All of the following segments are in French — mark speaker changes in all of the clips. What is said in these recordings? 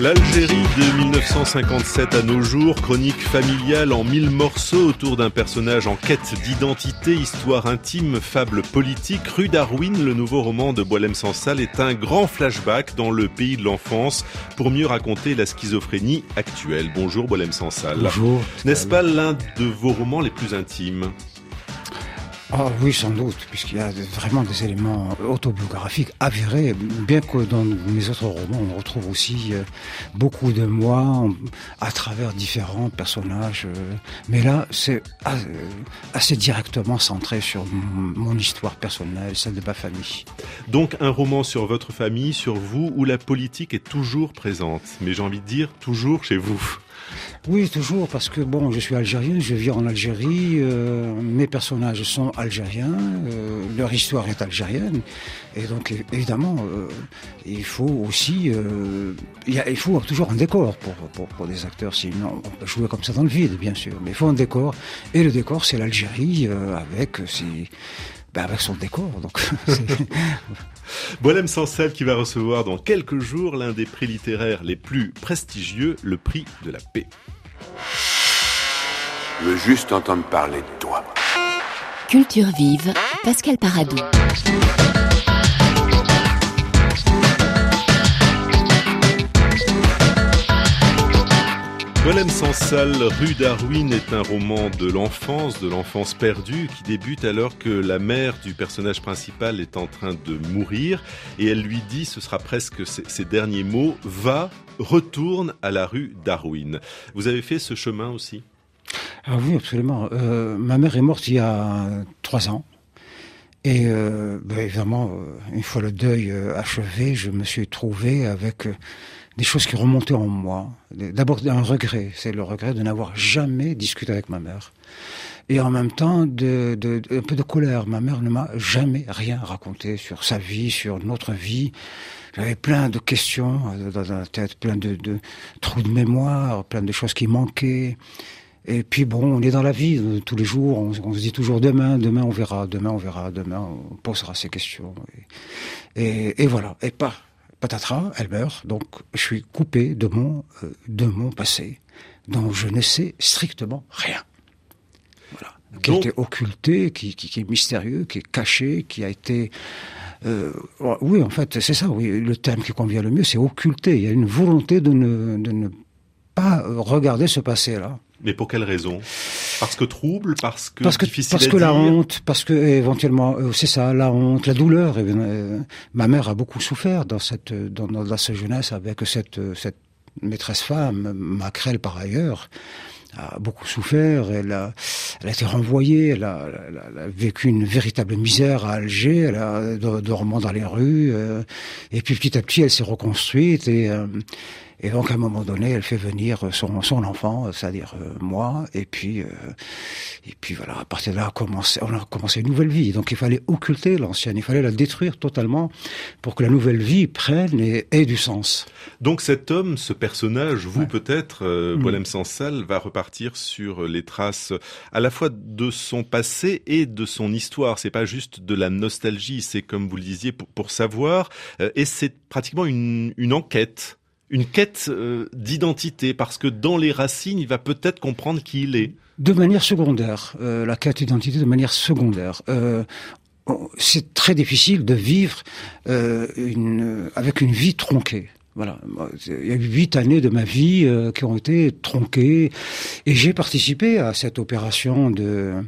Speaker 1: L'Algérie de 1957 à nos jours, chronique familiale en mille morceaux autour d'un personnage en quête d'identité, histoire intime, fable politique. Rue Darwin, le nouveau roman de Boilem Sansal, est un grand flashback dans le pays de l'enfance pour mieux raconter la schizophrénie actuelle. Bonjour Boilem Sansal.
Speaker 2: Bonjour.
Speaker 1: N'est-ce pas l'un de vos romans les plus intimes?
Speaker 2: Ah oui, sans doute, puisqu'il y a vraiment des éléments autobiographiques avérés, bien que dans mes autres romans, on retrouve aussi euh, beaucoup de moi à travers différents personnages. Euh, mais là, c'est euh, assez directement centré sur mon histoire personnelle, celle de ma famille.
Speaker 1: Donc un roman sur votre famille, sur vous, où la politique est toujours présente, mais j'ai envie de dire toujours chez vous.
Speaker 2: Oui, toujours, parce que bon, je suis algérien, je vis en Algérie, euh, mes personnages sont algériens, euh, leur histoire est algérienne, et donc évidemment, euh, il faut aussi, il, faut toujours un décor pour, pour, des acteurs, sinon on peut jouer comme ça dans le vide, bien sûr, mais il faut un décor, et le décor c'est l'Algérie avec ben avec son décor, donc.
Speaker 1: Boilem Sansel qui va recevoir dans quelques jours l'un des prix littéraires les plus prestigieux, le prix de la paix.
Speaker 3: Je veux juste entendre parler de toi.
Speaker 4: Culture vive, Pascal Paradou.
Speaker 1: Golem sans salle, rue Darwin est un roman de l'enfance, de l'enfance perdue, qui débute alors que la mère du personnage principal est en train de mourir et elle lui dit, ce sera presque ses, derniers mots, va, retourne à la rue Darwin. Vous avez fait ce chemin aussi?
Speaker 2: Ah oui, absolument. Euh, ma mère est morte il y a trois ans. Et euh, ben, évidemment, euh, une fois le deuil achevé, je me suis trouvé avec des choses qui remontaient en moi. D'abord un regret, c'est le regret de n'avoir jamais discuté avec ma mère. Et en même temps, un peu de colère. Ma mère ne m'a jamais rien raconté sur sa vie, sur notre vie. J'avais plein de questions dans la tête, plein de, trous de mémoire, plein de choses qui manquaient. Et puis bon, on est dans la vie euh, tous les jours, on, se dit toujours demain, demain on verra, demain on verra, demain on posera ces questions. Et voilà, et pas patatras, elle meurt, donc je suis coupé de mon, euh, de mon passé, dont je ne sais strictement rien. Voilà. Qui a été occulté, qui, qui, est mystérieux, qui est caché, qui a été... Euh, oui, en fait, c'est ça, oui, le terme qui convient le mieux, c'est occulté. Il y a une volonté de ne, de ne pas regarder ce passé-là.
Speaker 1: Mais pour quelle raison? Parce que trouble, parce que
Speaker 2: parce que
Speaker 1: difficile
Speaker 2: parce que la honte, parce que éventuellement euh, c'est ça, la honte, la douleur. Euh, ma mère a beaucoup souffert dans cette dans, dans sa jeunesse avec cette cette maîtresse femme, Macrel par ailleurs a beaucoup souffert, elle a, elle a été renvoyée, elle a, elle a, vécu une véritable misère à Alger, elle a dormant dans les rues, euh, et puis petit à petit elle s'est reconstruite et et donc, à un moment donné, elle fait venir son, son enfant, c'est-à-dire euh, moi, et puis, euh, et puis voilà, à partir de là, on a, commencé, une nouvelle vie. Donc, il fallait occulter l'ancienne, il fallait la détruire totalement pour que la nouvelle vie prenne et ait du sens.
Speaker 1: Donc, cet homme, ce personnage, vous peut-être, euh, mmh. Sansal, va repartir sur les traces à la fois de son passé et de son histoire. C'est pas juste de la nostalgie, c'est comme vous le disiez, pour, pour savoir, euh, et c'est pratiquement une, une enquête une quête euh, d'identité, parce que dans les racines, il va peut-être comprendre qui il est.
Speaker 2: De manière secondaire, euh, la quête d'identité de manière secondaire. Euh, c'est très difficile de vivre une, avec une vie tronquée. Voilà, il y a eu huit années de ma vie qui ont été tronquées. Et j'ai participé à cette opération de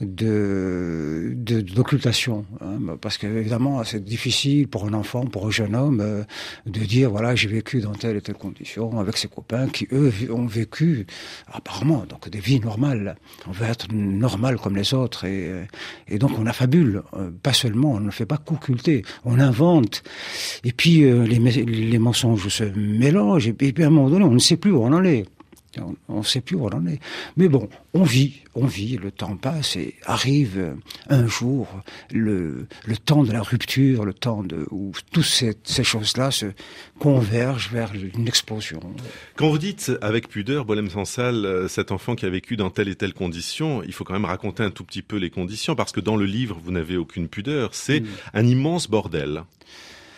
Speaker 2: de d'occultation hein, parce qu'évidemment c'est difficile pour un enfant pour un jeune homme euh, de dire voilà j'ai vécu dans telle et telle condition avec ses copains qui eux ont vécu apparemment donc des vies normales. On veut être normal comme les autres et, euh, donc on affabule euh, pas seulement on ne fait pas qu'occulter on invente. Et puis les, les mensonges se mélangent et puis à un moment donné on ne sait plus où on en est on ne sait plus où on en est. Mais bon, on vit, on vit, le temps passe et arrive euh, un jour le, le temps de la rupture, le temps de, où toutes ces, ces choses-là se convergent vers une explosion.
Speaker 1: Quand vous dites avec pudeur, Bolem Sansal, euh, cet enfant qui a vécu dans telle et telle condition, il faut quand même raconter un tout petit peu les conditions parce que dans le livre, vous n'avez aucune pudeur. C'est mm. un immense bordel.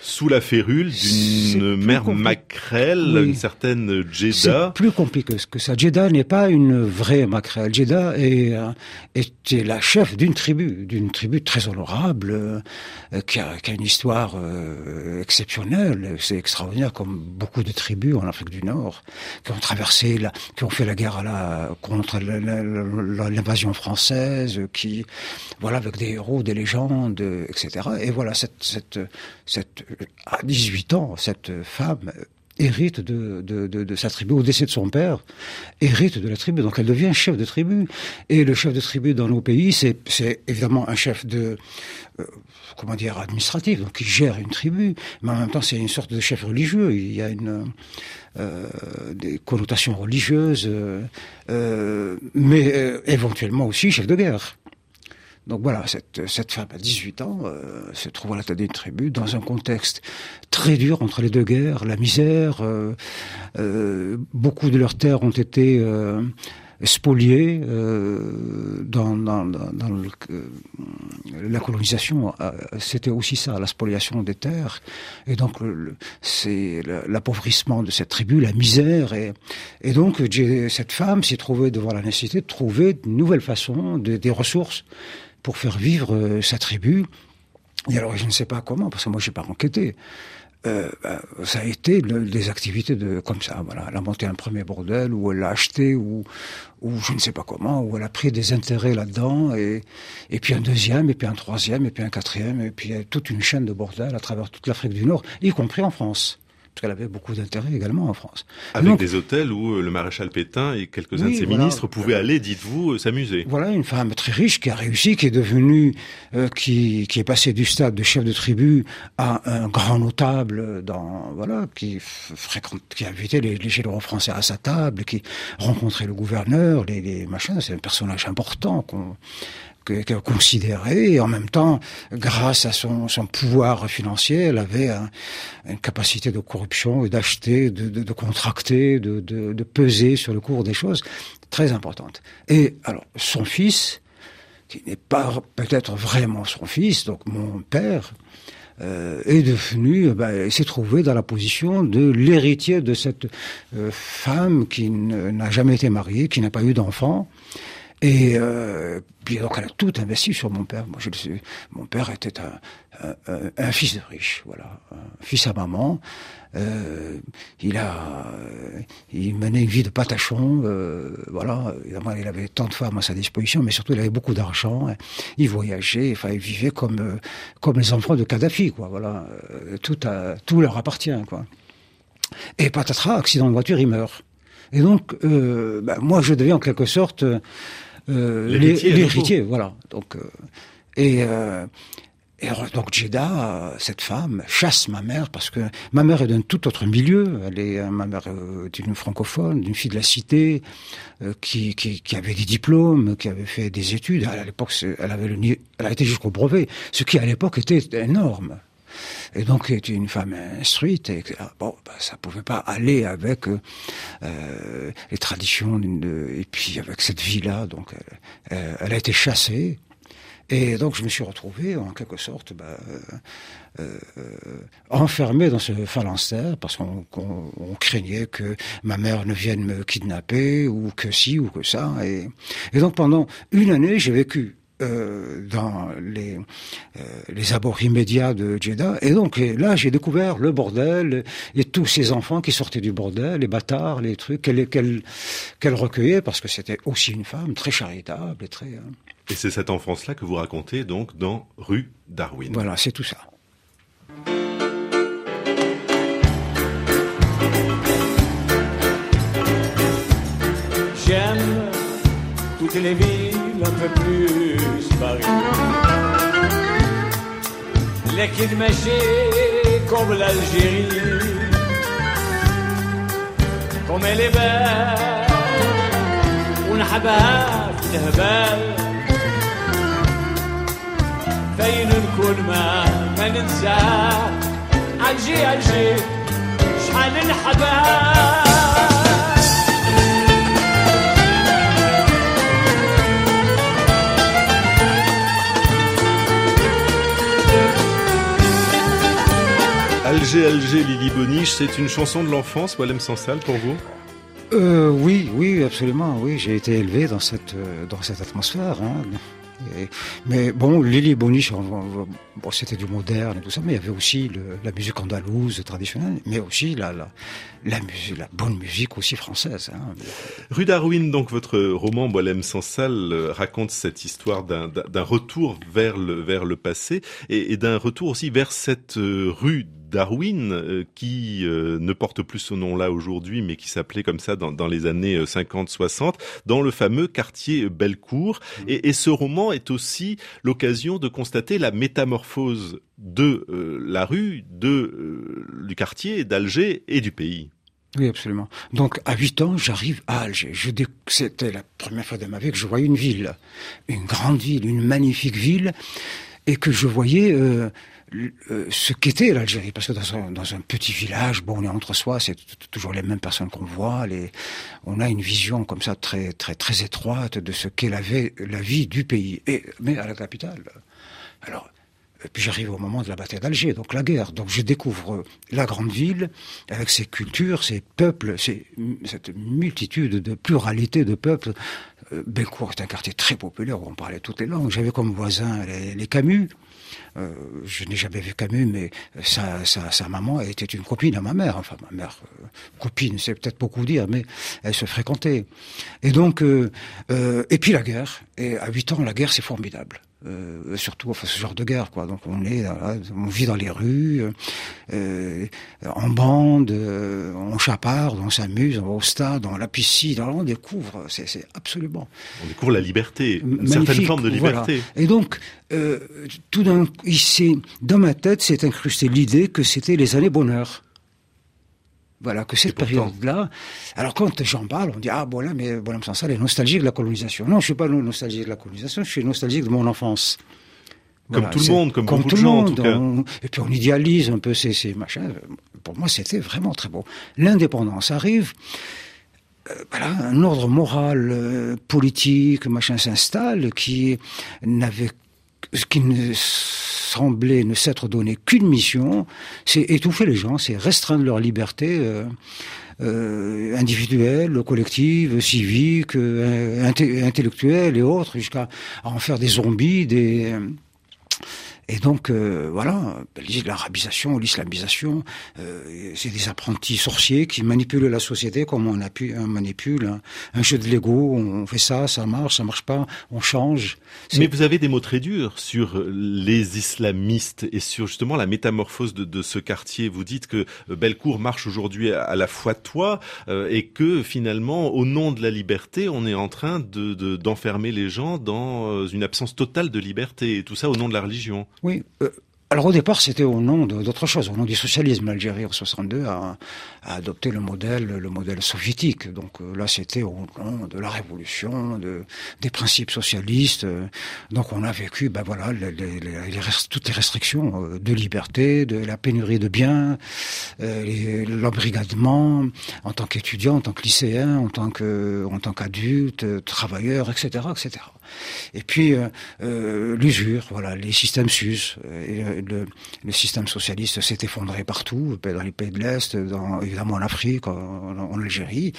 Speaker 1: Sous la férule d'une mère maquerelle, une certaine Jeddah.
Speaker 2: C'est plus compliqué que ça. Jeddah n'est pas une vraie maquerelle. Jeddah est, euh, était la chef d'une tribu, d'une tribu très honorable, euh, qui, a, qui, a, une histoire euh, exceptionnelle. C'est extraordinaire, comme beaucoup de tribus en Afrique du Nord, qui ont traversé, la, qui ont fait la guerre à la, contre l'invasion française, qui, voilà, avec des héros, des légendes, etc. Et voilà, cette, cette, cette à 18 ans, cette femme hérite de, sa tribu, au décès de son père, hérite de la tribu. Donc elle devient chef de tribu. Et le chef de tribu dans nos pays, c'est évidemment un chef de, euh, comment dire, administratif, donc il gère une tribu, mais en même temps c'est une sorte de chef religieux. Il y a une, euh, des connotations religieuses, euh, mais euh, éventuellement aussi chef de guerre. Donc voilà, cette, cette femme à 18 ans euh, se trouve à la tête d'une tribu dans un contexte très dur entre les deux guerres, la misère. Euh, euh, beaucoup de leurs terres ont été euh, spoliées euh, dans, dans, dans le, la colonisation. C'était aussi ça, la spoliation des terres. Et donc c'est l'appauvrissement de cette tribu, la misère. Et, et donc cette femme s'est trouvée devant la nécessité de trouver de nouvelles façons, de, des ressources pour faire vivre euh, sa tribu. Et alors, je ne sais pas comment, parce que moi, j'ai pas enquêté. Euh, bah, ça a été des activités comme ça. Elle a monté un premier bordel, ou elle l'a acheté, ou, je ne sais pas comment, où elle a pris des intérêts là-dedans, et, et puis un deuxième, et puis un troisième, et puis un quatrième, et puis toute une chaîne de bordels à travers toute l'Afrique du Nord, y compris en France parce qu'elle avait beaucoup d'intérêt également en France.
Speaker 1: Avec Donc, des hôtels où euh, le maréchal Pétain et quelques-uns oui, de ses voilà, ministres pouvaient aller, dites-vous, euh, s'amuser.
Speaker 2: Voilà, une femme très riche qui a réussi, qui est devenue, euh, qui, qui est passée du stade de chef de tribu à un grand notable dans, voilà, qui fréquente, qui invitait les, les généraux français à sa table, qui rencontrait le gouverneur, les, les machins. C'est un personnage important qu'on qu'elle considérait et en même temps, grâce à son, pouvoir financier, elle avait un, une capacité de corruption et d'acheter, de, contracter, de, peser sur le cours des choses très importante. Et alors, son fils, qui n'est pas peut-être vraiment son fils, donc mon père, euh, est devenu, ben, s'est trouvé dans la position de l'héritier de cette euh, femme qui n'a jamais été mariée, qui n'a pas eu d'enfant, et euh, puis donc elle a tout investi sur mon père. Moi, je le. Mon père était un, un, un, fils de riche, voilà, un fils à maman. Euh, il a, il menait une vie de patachon. Euh, voilà, évidemment, il avait tant de femmes à sa disposition, mais surtout il avait beaucoup d'argent. Il voyageait, enfin, il vivait comme euh, comme les enfants de Kadhafi, quoi. Voilà, euh, tout a, tout leur appartient, quoi. Et patatras, accident de voiture, il meurt. Et donc, euh, bah, moi, je deviens en quelque sorte euh, l'héritier, voilà. Donc, euh, et, euh, et donc Jeddah, cette femme, chasse ma mère parce que ma mère est d'un tout autre milieu. Elle est ma mère est une francophone, d'une fille de la cité, euh, qui, qui, qui, avait des diplômes, qui avait fait des études. À l'époque, elle avait le, elle a été jusqu'au brevet, ce qui à l'époque était énorme. Et donc, était une femme instruite. Et bon, bah, ça pouvait pas aller avec euh, les traditions. Et puis avec cette vie-là, donc, euh, elle a été chassée. Et donc je me suis retrouvé en quelque sorte bah, euh, euh, enfermé dans ce phalanstère parce qu'on on, on craignait que ma mère ne vienne me kidnapper ou que si ou que ça. Et donc pendant une année j'ai vécu euh, dans les, euh, les abords immédiats de Jeddah. Et donc là, j'ai découvert le bordel et tous ces enfants qui sortaient du bordel, les bâtards, les trucs qu'elle qu'elle qu'elle recueillait parce que c'était aussi une femme très charitable et très. Hein.
Speaker 1: Et c'est cette enfance-là que vous racontez donc dans Rue Darwin.
Speaker 2: Voilà, c'est tout ça.
Speaker 5: J'aime toutes les villes un peu plus Paris. Les kids mâchés comme l'Algérie, comme elle est belle, ونحبها في الهبال فين نكون ما ما ننساه عجي عجي شحال نحبها
Speaker 1: Alger, Alger, Lily Boniche, c'est une chanson de l'enfance, Walem Sansal, pour vous?
Speaker 2: Euh, Oui, oui, absolument. Oui, j'ai été élevé dans cette euh, dans cette atmosphère. Hein mais bon, Lily Boniche, bon, c'était du moderne et tout ça, mais il y avait aussi la musique andalouse traditionnelle, mais aussi la, la, la, musique, la bonne musique aussi française. Hein.
Speaker 1: Rue Darwin, donc votre roman Boilem sans salle euh, raconte cette histoire d'un retour vers le, vers le passé et, et d'un retour aussi vers cette euh, rue Darwin, euh, qui euh, ne porte plus ce nom-là aujourd'hui, mais qui s'appelait comme ça dans, les années 50-60, euh, dans le fameux quartier Bellecour. Mmh. Et, ce roman est aussi l'occasion de constater la métamorphose de la rue, de, du quartier, d'Alger et du pays.
Speaker 2: Oui, absolument. Donc, à 8 ans, j'arrive à Alger. C'était la première fois de ma vie que je voyais une ville, une grande ville, une magnifique ville, et que je voyais euh, ce qu'était l'Algérie, parce que dans un, petit village, bon, on est entre soi, c'est toujours les mêmes personnes qu'on voit, les, on a une vision comme ça très très très étroite de ce qu'est la, vie du pays. Mais à la capitale, alors. puis j'arrive au moment de la bataille d'Alger, donc la guerre. Donc je découvre la grande ville avec ses cultures, ses peuples, cette multitude de pluralité de peuples. Euh, Belcourt est un quartier très populaire où on parlait toutes les langues. J'avais comme voisin les Camus. Euh, je n'ai jamais vu Camus, mais sa, sa, sa, maman était une copine à ma mère. Enfin, ma mère, euh, copine, c'est peut-être beaucoup dire, mais elle se fréquentait. Et donc, euh, et puis la guerre. Et à 8 ans, la guerre, c'est formidable. Euh, surtout enfin ce genre de guerre quoi. Donc on est on vit dans les rues euh, en bande euh, on chaparde on s'amuse on va au stade on la piscine. On découvre c'est absolument
Speaker 1: on découvre la liberté une certaine forme de liberté.
Speaker 2: Et donc tout d'un ici dans ma tête s'est incrusté l'idée que c'était les années bonheur voilà, que cette période-là. Alors quand j'en parle, on dit ah voilà, mais Bonhomme Sansal est nostalgique de la colonisation. Non, je suis pas nostalgique de la colonisation, je suis nostalgique de mon enfance.
Speaker 1: Comme tout le monde, comme, beaucoup de gens, en tout cas.
Speaker 2: et puis on idéalise un peu ces, ces machins. Pour moi, c'était vraiment très beau. L'indépendance arrive. Euh, voilà, un ordre moral, euh, politique, machin s'installe qui n'avait, qui ne semblait ne s'être donné qu'une mission, c'est étouffer les gens, c'est restreindre leur liberté euh, euh, individuelle, collective, civique, euh, intellectuelle et autres, jusqu'à en faire des zombies, des et donc, euh, voilà, l'arabisation, l'islamisation, euh, c'est des apprentis sorciers qui manipulent la société comme on, a pu, on manipule un, jeu de Lego. On fait ça, ça marche, ça marche pas, on change.
Speaker 1: Mais vous avez des mots très durs sur les islamistes et sur justement la métamorphose de, de ce quartier. Vous dites que Bellecour marche aujourd'hui à, la foi de toi euh, et que finalement, au nom de la liberté, on est en train de d'enfermer les gens dans euh, une absence totale de liberté. Et tout ça au nom de la religion.
Speaker 2: Oui. Euh, alors au départ, c'était au nom d'autre chose, au nom du socialisme. L'Algérie en 62 a, a, adopté le modèle, le modèle soviétique. Donc euh, là, c'était au nom de la révolution, de, des principes socialistes. Donc on a vécu, ben voilà, les, les, les, toutes les restrictions euh, de liberté, de la pénurie de biens, euh, l'embrigadement en tant qu'étudiant, en tant que lycéen, en tant en tant qu'adulte, travailleur, etc., etc. Et puis l'usure, voilà, les systèmes SUS. Et, le, système socialiste s'est effondré partout, dans les pays de l'Est, évidemment en Afrique, en, Algérie.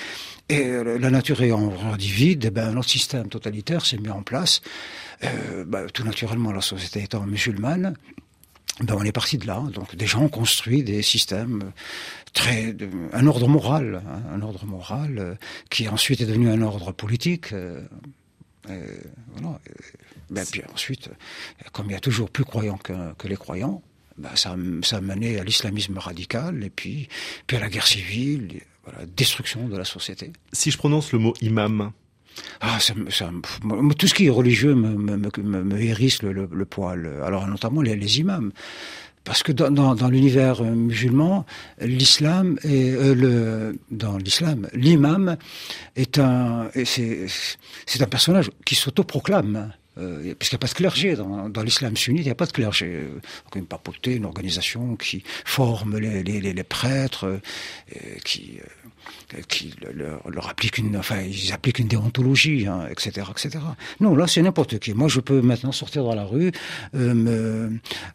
Speaker 2: Et la nature ayant rendu vide, eh ben, notre système totalitaire s'est mis en place. Euh, bah, tout naturellement, la société étant musulmane, ben on est parti de là. Donc des gens ont construit des systèmes très, un ordre moral, hein, un ordre moral euh, qui ensuite est devenu un ordre politique. Euh, voilà. Ben, puis ensuite, comme il y a toujours plus croyants que, que les croyants, ben, ça, ça a mené à l'islamisme radical et puis, puis à la guerre civile, voilà, destruction de la société.
Speaker 1: Si je prononce le mot imam,
Speaker 2: ah, ça, ça, tout ce qui est religieux me, me, me, me hérisse le, le, le, poil. Alors notamment les, les imams. Parce que dans, dans, l'univers musulman, l'islam est euh, le dans l'islam, l'imam est un c'est un personnage qui s'autoproclame. Euh, puisqu'il n'y a pas de clergé dans, dans l'islam sunnite, il n'y a pas de clergé. Donc une papauté, une organisation qui forme les, les, les, prêtres, euh, qui, euh, qui leur, appliquent une, enfin, ils appliquent une déontologie, hein, etc., etc. Non, là, c'est n'importe qui. Moi, je peux maintenant sortir dans la rue, euh,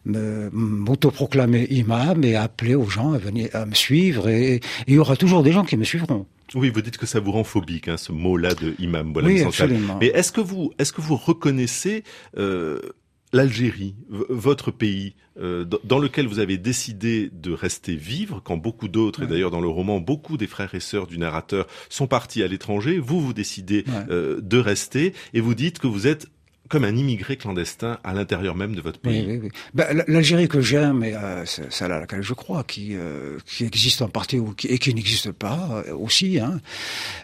Speaker 2: me, m'autoproclamer imam et appeler aux gens à venir à me suivre, et il y aura toujours des gens qui me suivront.
Speaker 1: Oui, vous dites que ça vous rend phobique, hein, ce mot-là de imam.
Speaker 2: Voilà, oui, absolument.
Speaker 1: Mais est-ce que vous, est-ce que vous reconnaissez euh, l'Algérie, votre pays, euh, dans lequel vous avez décidé de rester vivre, quand beaucoup d'autres, et d'ailleurs dans le roman, beaucoup des frères et sœurs du narrateur sont partis à l'étranger, vous, vous décidez euh, de rester, et vous dites que vous êtes comme un immigré clandestin à l'intérieur même de votre pays.
Speaker 2: Oui, oui, oui. Ben, L'Algérie que j'aime, et euh, celle à laquelle je crois, qui, euh, qui existe en partie ou qui, et qui n'existe pas euh, aussi, hein,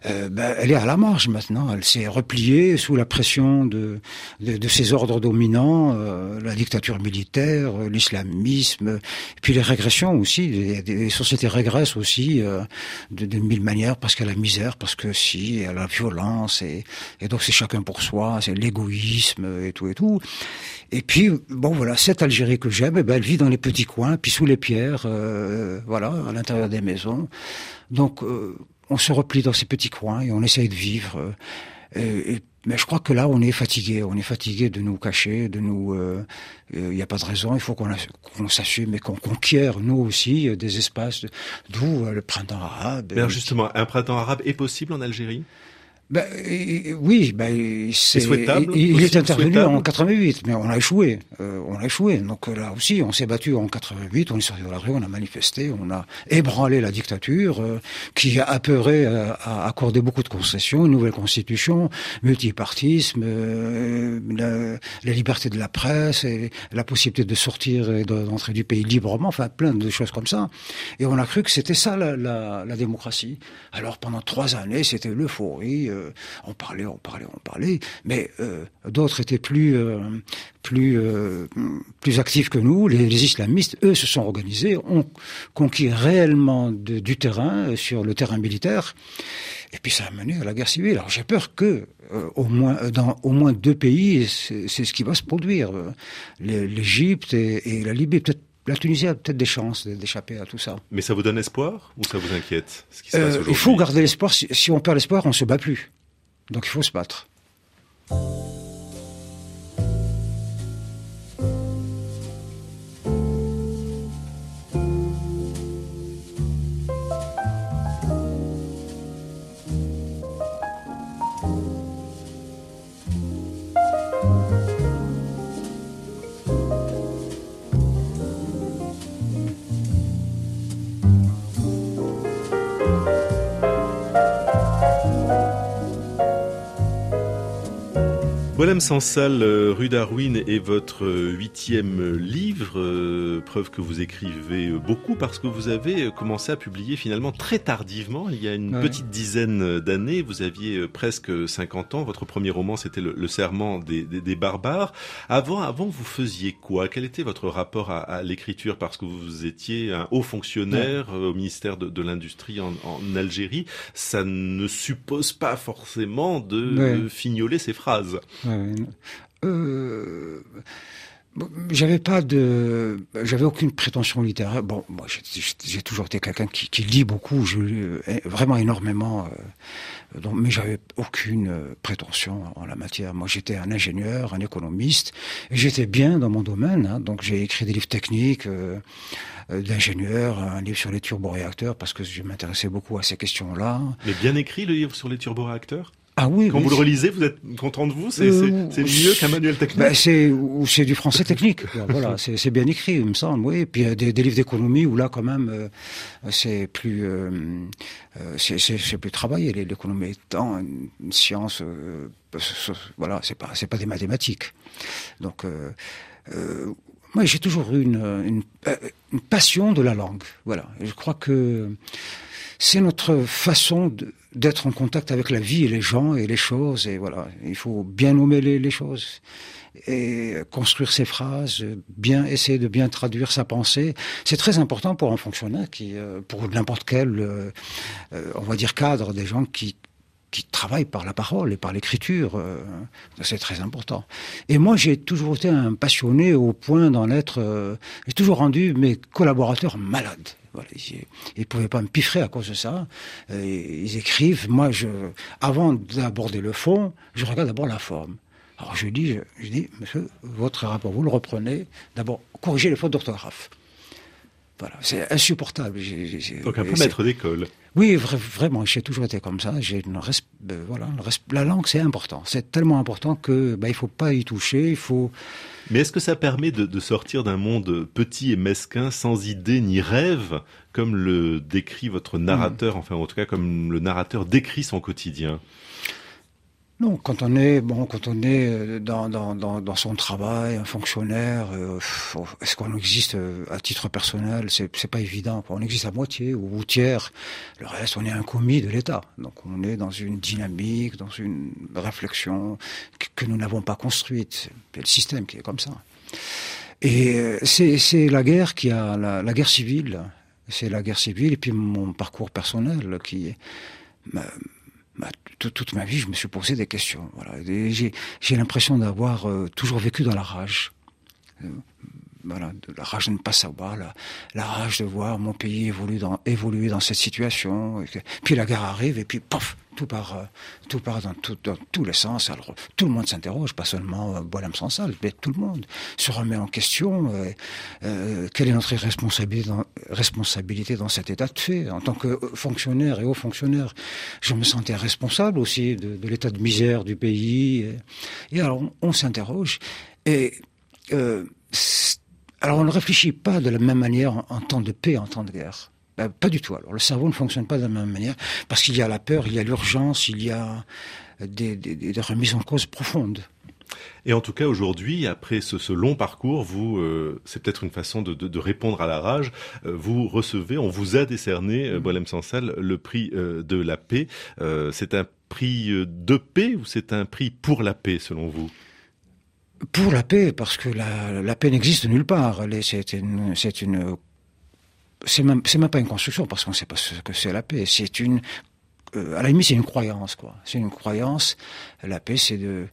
Speaker 2: euh, ben, elle est à la marge maintenant. Elle s'est repliée sous la pression de, de, de ses ordres dominants, euh, la dictature militaire, l'islamisme, puis les régressions aussi. Les, les sociétés régressent aussi de, de, mille manières parce a la misère, parce que si, a la violence, et, et donc c'est chacun pour soi, c'est l'égoïsme et tout et tout. Et puis bon voilà, cette Algérie que j'aime, eh ben, elle vit dans les petits coins, puis sous les pierres, euh, voilà, à l'intérieur des maisons. Donc euh, on se replie dans ces petits coins et on essaye de vivre. Euh, mais je crois que là, on est fatigué. On est fatigué de nous cacher, de nous. Il n'y a pas de raison. Il faut qu'on s'assume et qu'on conquiert nous aussi des espaces, d'où le printemps arabe.
Speaker 1: Justement, un printemps arabe est possible en Algérie?
Speaker 2: Ben, oui, ben, c'est souhaitable. Il, est intervenu en 88, mais on a échoué. Euh, on a échoué. Donc là aussi, on s'est battu en 88. On est sorti de la rue, on a manifesté, on a ébranlé la dictature, euh, qui a apeuré euh, à accorder beaucoup de concessions, une nouvelle constitution, multipartisme, euh, la, la, liberté de la presse, et la possibilité de sortir et d'entrer du pays librement. Enfin, plein de choses comme ça. Et on a cru que c'était ça la, la, la, démocratie. Alors pendant trois années, c'était l'euphorie. Euh, on parlait, on parlait, on parlait, mais euh, d'autres étaient plus euh, plus plus actifs que nous. Les, islamistes, eux, se sont organisés, ont conquis réellement du terrain sur le terrain militaire. Et puis ça a mené à la guerre civile. Alors j'ai peur que, au moins dans au moins deux pays, c'est ce qui va se produire. L'Égypte et, et la Libye, peut-être la Tunisie a peut-être des chances d'échapper à tout ça.
Speaker 1: Mais ça vous donne espoir ou ça vous inquiète
Speaker 2: euh, Il faut garder l'espoir. Si, si, on perd l'espoir, on se bat plus. Donc il faut se battre.
Speaker 1: Boilem Sansal, euh, rue Darwin est votre huitième livre, euh, preuve que vous écrivez beaucoup parce que vous avez commencé à publier finalement très tardivement, il y a une petite dizaine d'années, vous aviez presque 50 ans, votre premier roman c'était le, Serment des, des, barbares. Avant, avant vous faisiez quoi? Quel était votre rapport à, à l'écriture? Parce que vous étiez un haut fonctionnaire euh, au ministère de, de l'Industrie en, en, Algérie, ça ne suppose pas forcément de fignoler ses phrases.
Speaker 2: Euh, j'avais pas de, j'avais aucune prétention littéraire. Bon, moi, j'ai toujours été quelqu'un qui, lit beaucoup, je lis vraiment énormément, euh, donc, mais j'avais aucune euh, prétention en la matière. Moi, j'étais un ingénieur, un économiste, j'étais bien dans mon domaine. Hein, donc, j'ai écrit des livres techniques euh, euh, d'ingénieur, un livre sur les turboréacteurs parce que je m'intéressais beaucoup à ces questions-là.
Speaker 1: Mais bien écrit le livre sur les turboréacteurs?
Speaker 2: Ah oui,
Speaker 1: Quand vous le relisez, vous êtes content de vous C'est euh, mieux qu'un manuel technique
Speaker 2: ben C'est c'est du français technique. voilà, c'est bien écrit, il me semble. Oui, et puis il y a des, des livres d'économie où là, quand même, euh, c'est plus euh, euh c'est plus travaillé. L'économie étant une science, euh, voilà, c'est pas c'est pas des mathématiques. Donc moi, j'ai toujours eu une, une, une, passion de la langue. Voilà, je crois que c'est notre façon d'être en contact avec la vie et les gens et les choses. Et voilà, il faut bien nommer les, choses et construire ses phrases, bien essayer de bien traduire sa pensée. C'est très important pour un fonctionnaire qui, euh, pour n'importe quel, euh, euh, on va dire cadre, des gens qui qui travaillent par la parole et par l'écriture. Euh, c'est très important. Et moi, j'ai toujours été un passionné au point d'en être. Euh, j'ai toujours rendu mes collaborateurs malades. Voilà, ils ne pouvaient pas me piffrer à cause de ça. ils écrivent. Moi, je, avant d'aborder le fond, je regarde d'abord la forme. Alors je dis, je, dis, monsieur, votre rapport, vous le reprenez. D'abord, corrigez les fautes d'orthographe. Voilà, c'est insupportable.
Speaker 1: Donc un peu maître d'école.
Speaker 2: Oui, vraiment, j'ai toujours été comme ça. J'ai euh, voilà, la langue, c'est important. C'est tellement important que bah, il faut pas y toucher. Il faut.
Speaker 1: Mais est-ce que ça permet de, de sortir d'un monde petit et mesquin, sans idée ni rêve, comme le décrit votre narrateur, enfin en tout cas comme le narrateur décrit son quotidien?
Speaker 2: Non, quand on est bon, quand on est euh, dans, dans, dans, son travail, un fonctionnaire, euh, est-ce qu'on existe euh, à titre personnel? C'est pas évident. On existe à moitié ou tiers. Le reste, on est un commis de l'État. Donc on est dans une dynamique, dans une réflexion que, nous n'avons pas construite. C'est le système qui est comme ça. Et c'est la guerre qui a la, la guerre civile. C'est la guerre civile et puis mon parcours personnel qui bah, toute, ma vie, je me suis posé des questions. Voilà. J'ai l'impression d'avoir euh, toujours vécu dans la rage. Euh, voilà, de la rage de ne pas savoir, la, rage de voir mon pays évoluer dans, cette situation. puis la guerre arrive et puis pof, tout part, euh, tout part dans, tous les sens. Tout le monde s'interroge, pas seulement euh, Boilem Sansal, mais tout le monde se remet en question. Euh, euh, quelle est notre responsabilité dans, cet état de fait? En tant que fonctionnaire et haut fonctionnaire, je me sentais responsable aussi de, l'état de misère du pays. Et, alors on, on s'interroge et alors on ne réfléchit pas de la même manière en, temps de paix, en temps de guerre. Ben, pas du tout. Alors le cerveau ne fonctionne pas de la même manière parce qu'il y a la peur, il y a l'urgence, il y a des, des, remises en cause profondes.
Speaker 1: Et en tout cas, aujourd'hui, après ce, long parcours, vous, euh, c'est peut-être une façon de, répondre à la rage. Euh, vous recevez, on vous a décerné, euh, Boilem Sansal, le prix de la paix. c'est un prix de paix ou c'est un prix pour la paix, selon vous?
Speaker 2: Pour la paix, parce que la, la paix n'existe nulle part. C'est une, c'est même, pas une construction, parce qu'on sait pas ce que c'est la paix. C'est une, euh, à la limite, c'est une croyance, quoi. C'est une croyance. La paix, c'est de,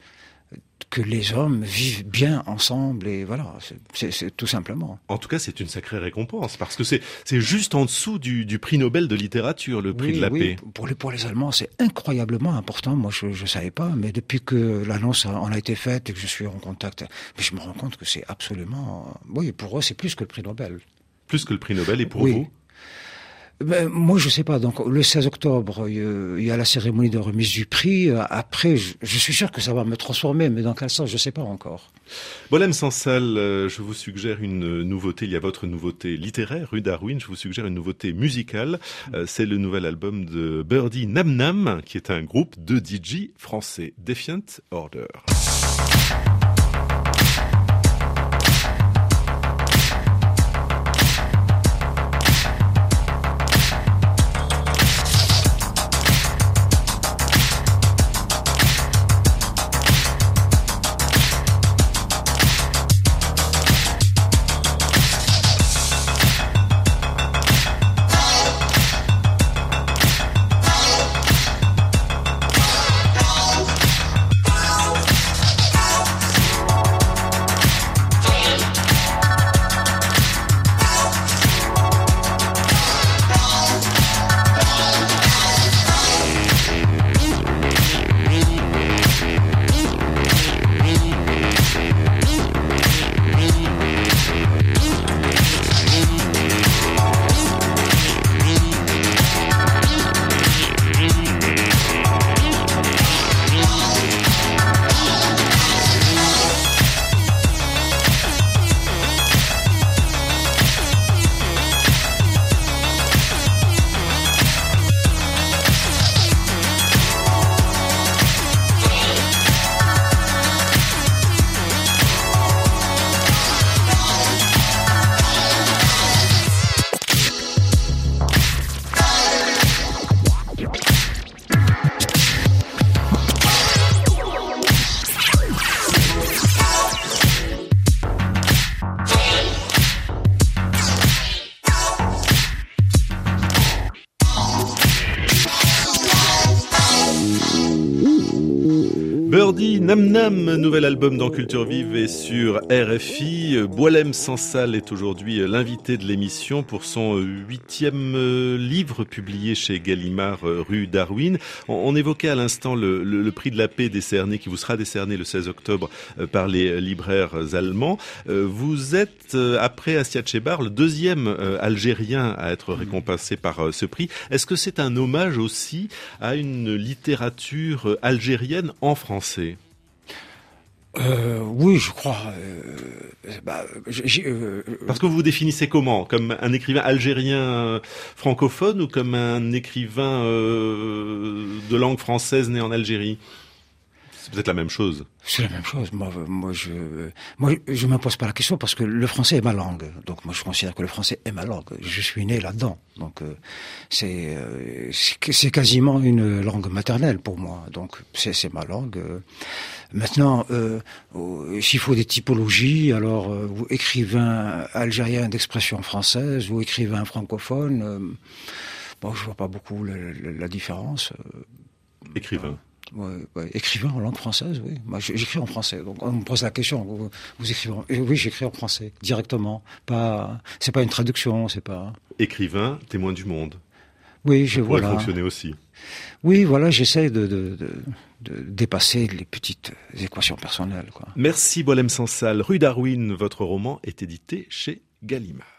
Speaker 2: que les hommes vivent bien ensemble et voilà, c'est tout simplement.
Speaker 1: En tout cas, c'est une sacrée récompense parce que c'est juste en dessous du, du, prix Nobel de littérature, le prix de la paix.
Speaker 2: Pour les, pour les Allemands, c'est incroyablement important. Moi, je ne savais pas, mais depuis que l'annonce en a été faite et que je suis en contact, je me rends compte que c'est absolument... Oui, pour eux, c'est plus que le prix Nobel.
Speaker 1: Plus que le prix Nobel et pour vous?
Speaker 2: Ben, moi, je sais pas. Donc, le 16 octobre, il y a la cérémonie de remise du prix. Après, je, suis sûr que ça va me transformer, mais dans quel sens, je sais pas encore.
Speaker 1: Bolem Sansal, euh, je vous suggère une nouveauté. Il y a votre nouveauté littéraire, Rue Darwin. Je vous suggère une nouveauté musicale. Euh, c'est le nouvel album de Birdie Nam Nam, qui est un groupe de DJ français, Defiant Order. Birdie Nam Nam, nouvel album dans Culture Vive et sur RFI. Boilem Sansal est aujourd'hui l'invité de l'émission pour son huitième euh, livre publié chez Gallimard euh, rue Darwin. On, évoquait à l'instant le, prix de la paix décerné qui vous sera décerné le 16 octobre euh, par les libraires allemands. Vous êtes, après Astia Chebar, le deuxième Algérien à être récompensé par ce prix. Est-ce que c'est un hommage aussi à une littérature algérienne en France?
Speaker 2: Euh, oui, je crois. Euh,
Speaker 1: bah, euh, Parce que vous vous définissez comment? Comme un écrivain algérien francophone ou comme un écrivain de langue française né en Algérie? C'est peut-être la même chose.
Speaker 2: C'est la même chose. Moi, moi, je, moi, je m'impose pas la question parce que le français est ma langue. Donc, moi, je considère que le français est ma langue. Je suis né là-dedans. Donc, euh, c'est, euh, c'est quasiment une langue maternelle pour moi. Donc, c'est, c'est ma langue. Maintenant, euh, s'il faut des typologies, alors, écrivain algérien d'expression française ou écrivain francophone, bon, je vois pas beaucoup la, la différence.
Speaker 1: Écrivain.
Speaker 2: Ouais, écrivain en langue française, oui. J'écris en français. Donc, on me pose la question. Vous, vous écrivez Oui, j'écris en français directement. Pas, c'est pas une traduction, c'est pas.
Speaker 1: Écrivain, témoin du monde.
Speaker 2: Oui, je vois.
Speaker 1: fonctionner aussi.
Speaker 2: Oui, voilà, j'essaie de, de, de, de, dépasser les petites équations personnelles. Quoi.
Speaker 1: Merci Bolem Sansal. Rue Darwin, votre roman est édité chez Gallimard.